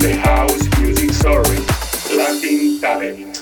the house music story, Latin talent.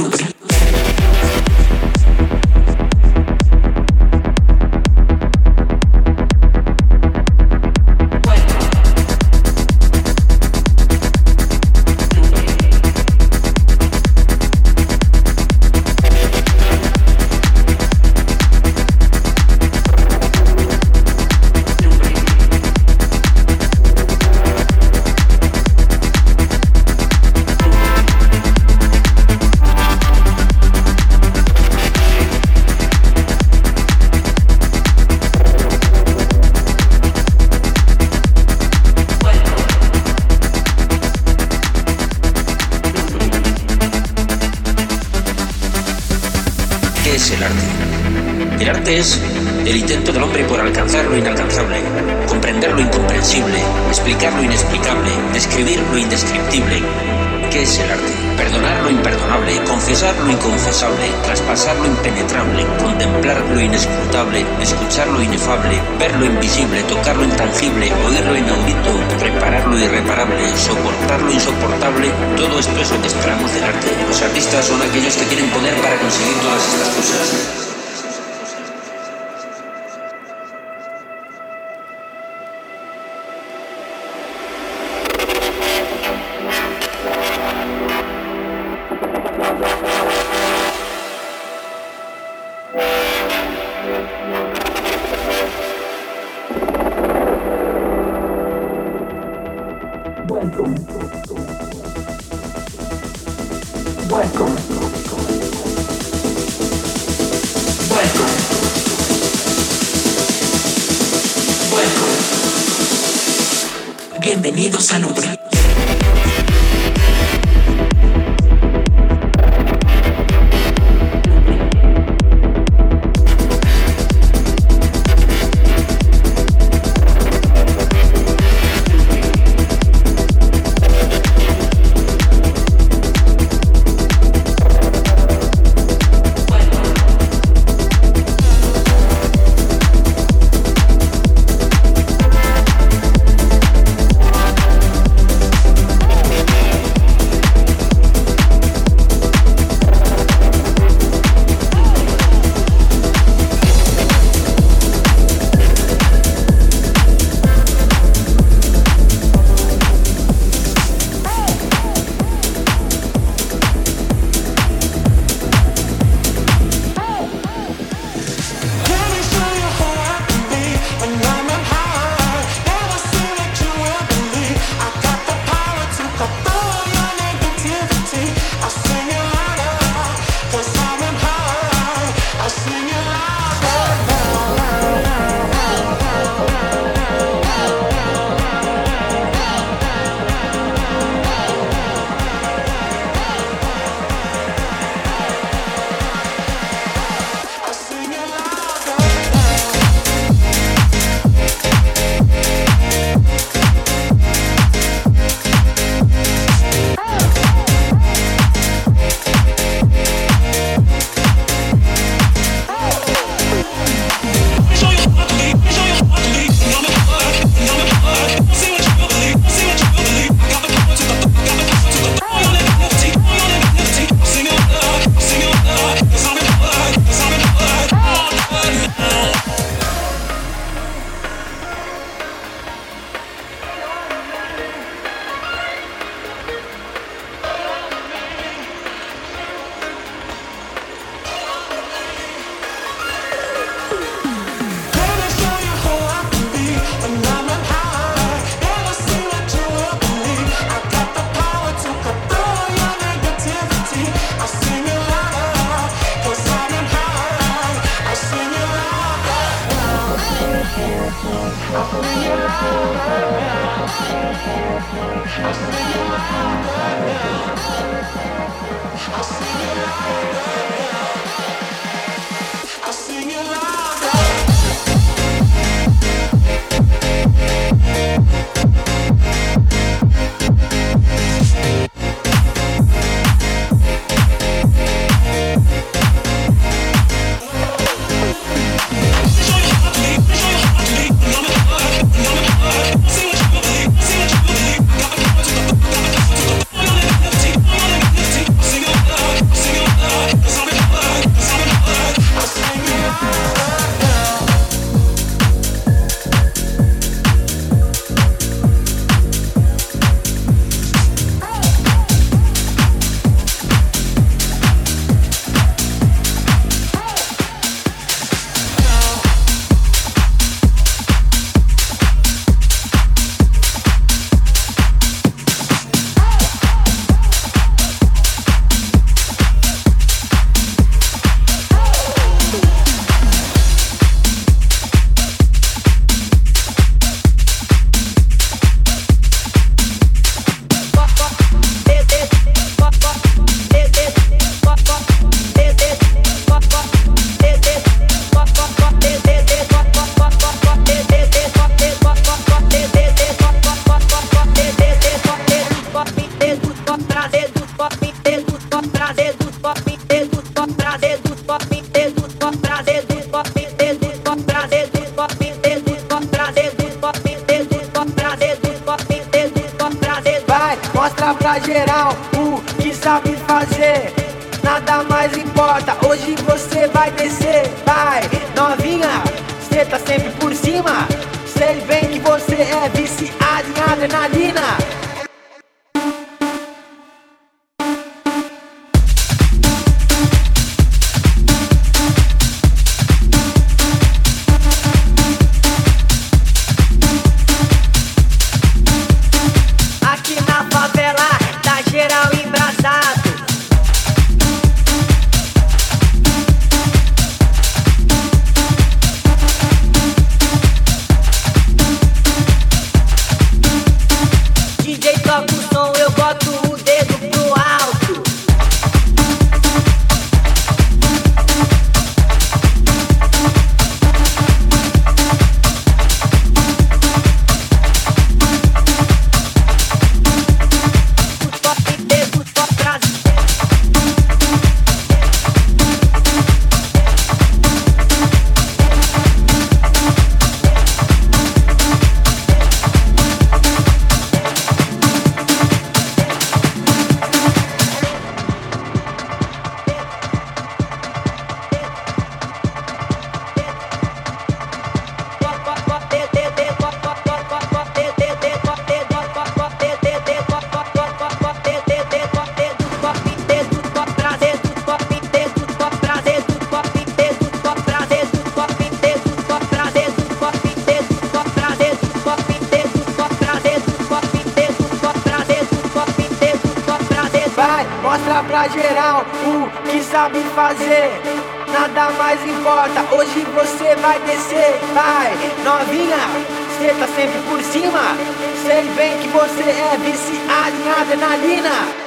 nubes. es el arte. El arte es el intento del hombre por alcanzar lo inalcanzable, comprender lo incomprensible, explicar lo inexplicable, describir lo indescriptible. ¿Qué es el arte? perdonar lo imperdonable, confesar lo inconfesable, traspasar lo impenetrable, contemplar lo inescrutable, escuchar lo inefable, ver lo invisible, tocar lo intangible, oír lo inaudito, reparar lo irreparable, soportar lo insoportable, todo esto es lo que esperamos del arte. Los artistas son aquellos que tienen poder para conseguir todas estas cosas. Pra geral o que sabe fazer. Nada mais importa, hoje você vai descer. Você vai descer. Vai, novinha, cê tá sempre por cima. Sei bem que você é viciado em adrenalina.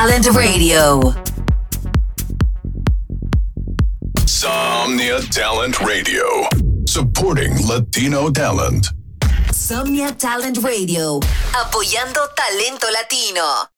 Talent Radio. Somnia Talent Radio. Supporting Latino talent. Somnia Talent Radio. Apoyando talento latino.